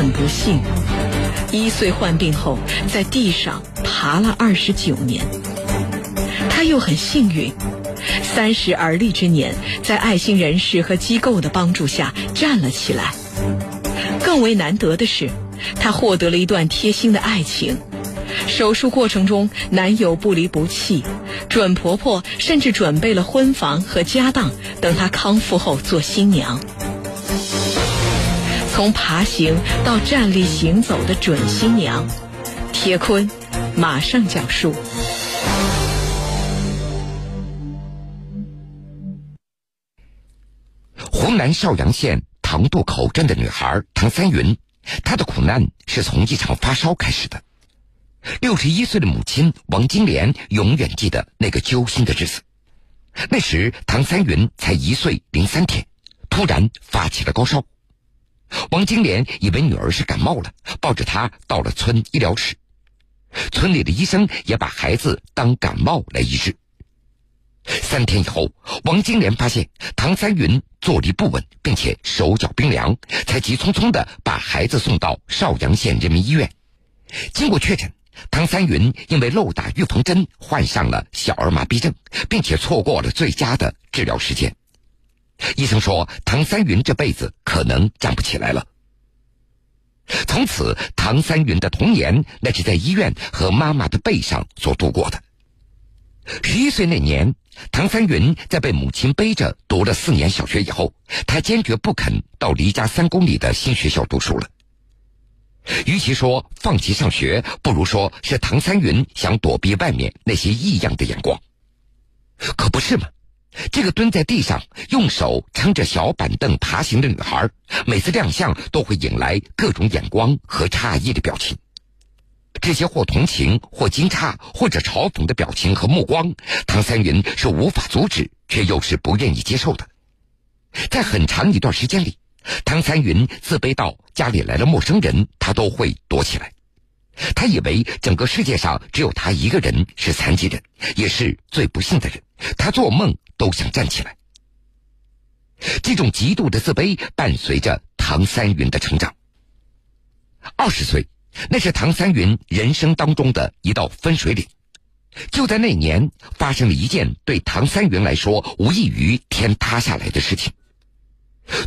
很不幸，一岁患病后在地上爬了二十九年。他又很幸运，三十而立之年，在爱心人士和机构的帮助下站了起来。更为难得的是，他获得了一段贴心的爱情。手术过程中，男友不离不弃，准婆婆甚至准备了婚房和家当，等她康复后做新娘。从爬行到站立行走的准新娘，铁坤马上讲述。湖南邵阳县塘渡口镇的女孩唐三云，她的苦难是从一场发烧开始的。六十一岁的母亲王金莲永远记得那个揪心的日子。那时唐三云才一岁零三天，突然发起了高烧。王金莲以为女儿是感冒了，抱着她到了村医疗室。村里的医生也把孩子当感冒来医治。三天以后，王金莲发现唐三云坐立不稳，并且手脚冰凉，才急匆匆的把孩子送到邵阳县人民医院。经过确诊。唐三云因为漏打预防针，患上了小儿麻痹症，并且错过了最佳的治疗时间。医生说，唐三云这辈子可能站不起来了。从此，唐三云的童年那是在医院和妈妈的背上所度过的。十一岁那年，唐三云在被母亲背着读了四年小学以后，他坚决不肯到离家三公里的新学校读书了。与其说放弃上学，不如说是唐三云想躲避外面那些异样的眼光。可不是吗？这个蹲在地上用手撑着小板凳爬行的女孩，每次亮相都会引来各种眼光和诧异的表情。这些或同情、或惊诧、或者嘲讽的表情和目光，唐三云是无法阻止，却又是不愿意接受的。在很长一段时间里。唐三云自卑到家里来了陌生人，他都会躲起来。他以为整个世界上只有他一个人是残疾人，也是最不幸的人。他做梦都想站起来。这种极度的自卑伴随着唐三云的成长。二十岁，那是唐三云人生当中的一道分水岭。就在那年，发生了一件对唐三云来说无异于天塌下来的事情。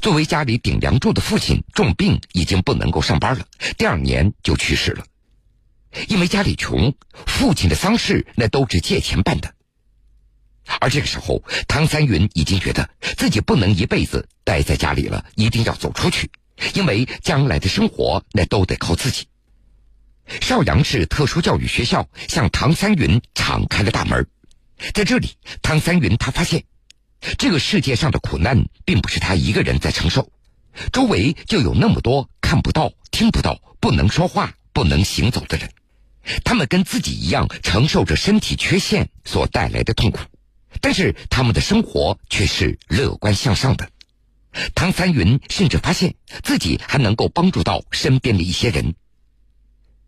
作为家里顶梁柱的父亲重病，已经不能够上班了。第二年就去世了。因为家里穷，父亲的丧事那都是借钱办的。而这个时候，唐三云已经觉得自己不能一辈子待在家里了，一定要走出去，因为将来的生活那都得靠自己。邵阳市特殊教育学校向唐三云敞开了大门，在这里，唐三云他发现。这个世界上的苦难，并不是他一个人在承受，周围就有那么多看不到、听不到、不能说话、不能行走的人，他们跟自己一样承受着身体缺陷所带来的痛苦，但是他们的生活却是乐观向上的。唐三云甚至发现自己还能够帮助到身边的一些人。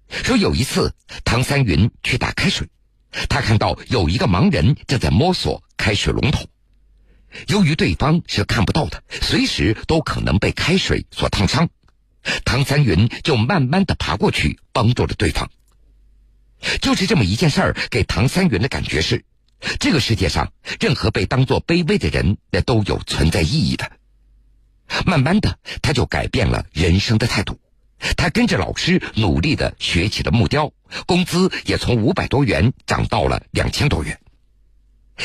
说有一次，唐三云去打开水，他看到有一个盲人正在摸索开水龙头。由于对方是看不到的，随时都可能被开水所烫伤，唐三云就慢慢的爬过去帮助了对方。就是这么一件事儿，给唐三云的感觉是，这个世界上任何被当做卑微的人，那都有存在意义的。慢慢的，他就改变了人生的态度，他跟着老师努力的学起了木雕，工资也从五百多元涨到了两千多元。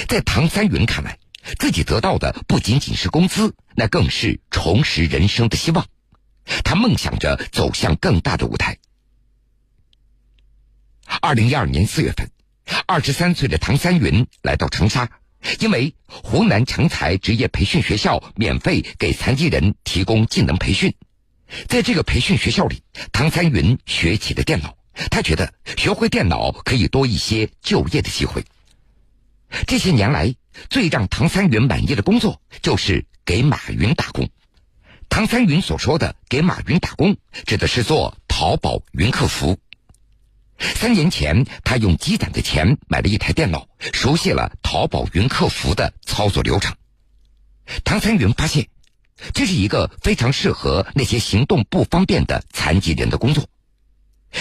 在唐三云看来。自己得到的不仅仅是工资，那更是重拾人生的希望。他梦想着走向更大的舞台。二零一二年四月份，二十三岁的唐三云来到长沙，因为湖南成才职业培训学校免费给残疾人提供技能培训。在这个培训学校里，唐三云学起了电脑。他觉得学会电脑可以多一些就业的机会。这些年来，最让唐三云满意的工作就是给马云打工。唐三云所说的“给马云打工”，指的是做淘宝云客服。三年前，他用积攒的钱买了一台电脑，熟悉了淘宝云客服的操作流程。唐三云发现，这是一个非常适合那些行动不方便的残疾人的工作。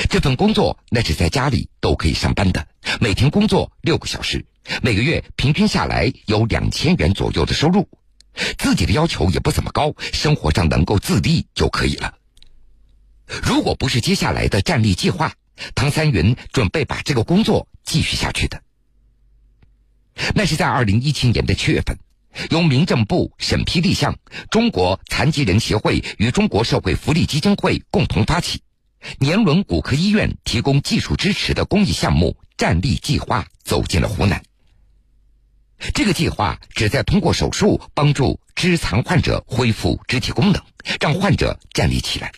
这份工作那是在家里都可以上班的，每天工作六个小时，每个月平均下来有两千元左右的收入。自己的要求也不怎么高，生活上能够自立就可以了。如果不是接下来的站立计划，唐三云准备把这个工作继续下去的。那是在二零一七年的七月份，由民政部审批立项，中国残疾人协会与中国社会福利基金会共同发起。年轮骨科医院提供技术支持的公益项目“站立计划”走进了湖南。这个计划旨在通过手术帮助肢残患者恢复肢体功能，让患者站立起来。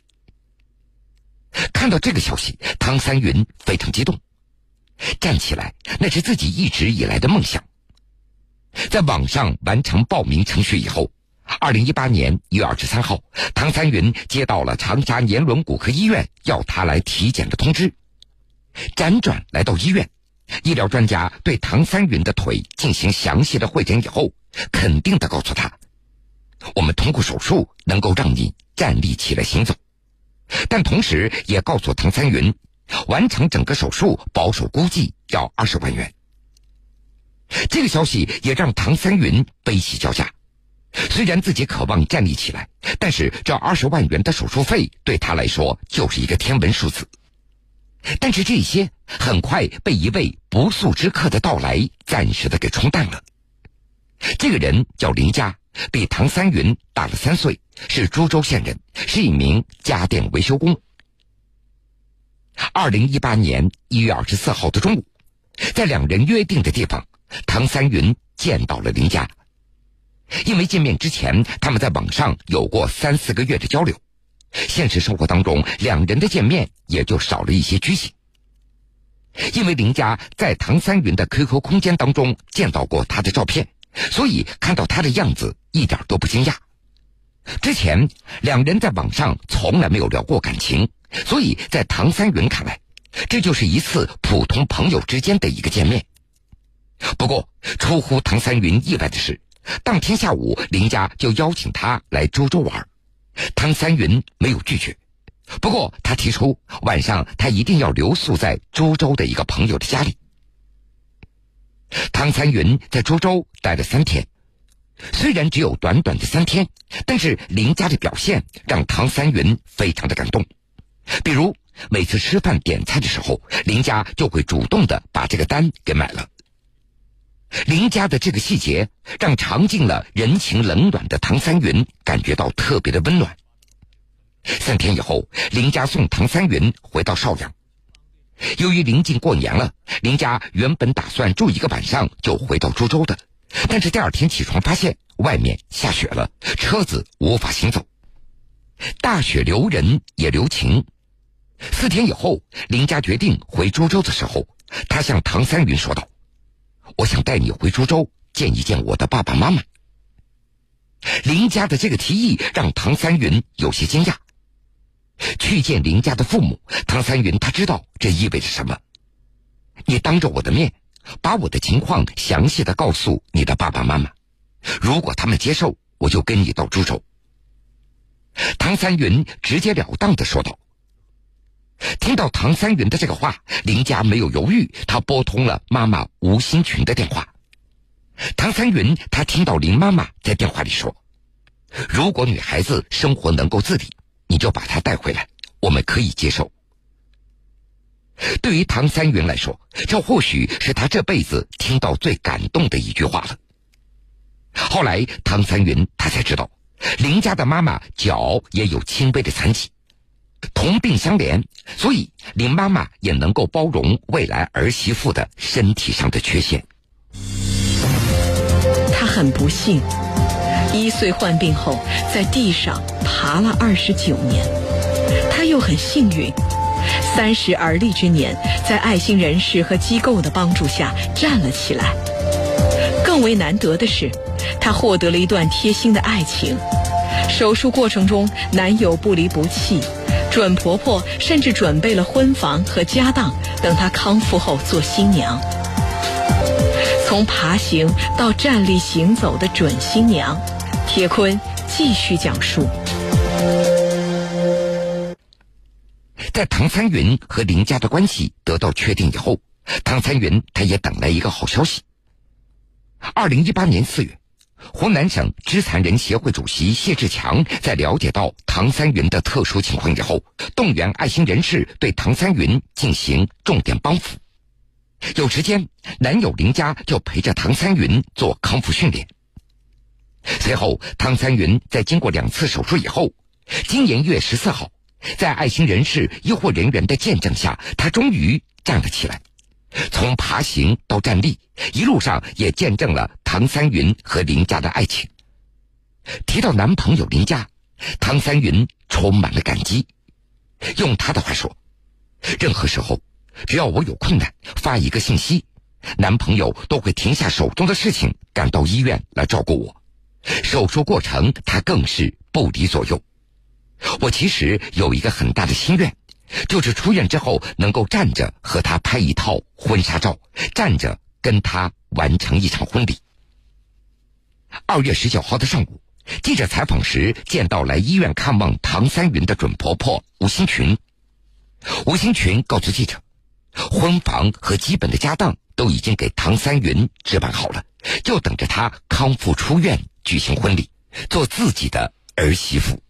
看到这个消息，唐三云非常激动。站起来，那是自己一直以来的梦想。在网上完成报名程序以后。二零一八年一月二十三号，唐三云接到了长沙年轮骨科医院要他来体检的通知。辗转来到医院，医疗专家对唐三云的腿进行详细的会诊以后，肯定的告诉他：“我们通过手术能够让你站立起来行走。”但同时也告诉唐三云，完成整个手术保守估计要二十万元。这个消息也让唐三云悲喜交加。虽然自己渴望站立起来，但是这二十万元的手术费对他来说就是一个天文数字。但是这些很快被一位不速之客的到来暂时的给冲淡了。这个人叫林佳，比唐三云大了三岁，是株洲县人，是一名家电维修工。二零一八年一月二十四号的中午，在两人约定的地方，唐三云见到了林佳。因为见面之前，他们在网上有过三四个月的交流，现实生活当中两人的见面也就少了一些拘谨。因为林佳在唐三云的 QQ 空间当中见到过他的照片，所以看到他的样子一点都不惊讶。之前两人在网上从来没有聊过感情，所以在唐三云看来，这就是一次普通朋友之间的一个见面。不过，出乎唐三云意外的是。当天下午，林家就邀请他来株洲玩，唐三云没有拒绝。不过，他提出晚上他一定要留宿在株洲的一个朋友的家里。唐三云在株洲待了三天，虽然只有短短的三天，但是林家的表现让唐三云非常的感动。比如，每次吃饭点菜的时候，林家就会主动的把这个单给买了。林家的这个细节，让尝尽了人情冷暖的唐三云感觉到特别的温暖。三天以后，林家送唐三云回到邵阳。由于临近过年了，林家原本打算住一个晚上就回到株洲的，但是第二天起床发现外面下雪了，车子无法行走。大雪留人也留情。四天以后，林家决定回株洲的时候，他向唐三云说道。我想带你回株洲见一见我的爸爸妈妈。林家的这个提议让唐三云有些惊讶。去见林家的父母，唐三云他知道这意味着什么。你当着我的面，把我的情况详细的告诉你的爸爸妈妈，如果他们接受，我就跟你到株洲。唐三云直截了当的说道。听到唐三云的这个话，林家没有犹豫，他拨通了妈妈吴新群的电话。唐三云他听到林妈妈在电话里说：“如果女孩子生活能够自理，你就把她带回来，我们可以接受。”对于唐三云来说，这或许是他这辈子听到最感动的一句话了。后来，唐三云他才知道，林家的妈妈脚也有轻微的残疾。同病相怜，所以林妈妈也能够包容未来儿媳妇的身体上的缺陷。他很不幸，一岁患病后在地上爬了二十九年。她又很幸运，三十而立之年，在爱心人士和机构的帮助下站了起来。更为难得的是，她获得了一段贴心的爱情。手术过程中，男友不离不弃。准婆婆甚至准备了婚房和家当，等她康复后做新娘。从爬行到站立行走的准新娘，铁坤继续讲述。在唐三云和林家的关系得到确定以后，唐三云他也等来一个好消息。二零一八年四月，湖南省肢残人协会主席谢志强在了解到唐三云的特殊情况以后，动员爱心人士对唐三云进行重点帮扶。有时间，男友林佳就陪着唐三云做康复训练。随后，唐三云在经过两次手术以后，今年一月十四号，在爱心人士、医护人员的见证下，他终于站了起来。从爬行到站立，一路上也见证了唐三云和林佳的爱情。提到男朋友林佳，唐三云充满了感激。用他的话说：“任何时候，只要我有困难，发一个信息，男朋友都会停下手中的事情，赶到医院来照顾我。手术过程，他更是不离左右。我其实有一个很大的心愿。”就是出院之后能够站着和他拍一套婚纱照，站着跟他完成一场婚礼。二月十九号的上午，记者采访时见到来医院看望唐三云的准婆婆吴新群。吴新群告诉记者，婚房和基本的家当都已经给唐三云置办好了，就等着他康复出院举行婚礼，做自己的儿媳妇。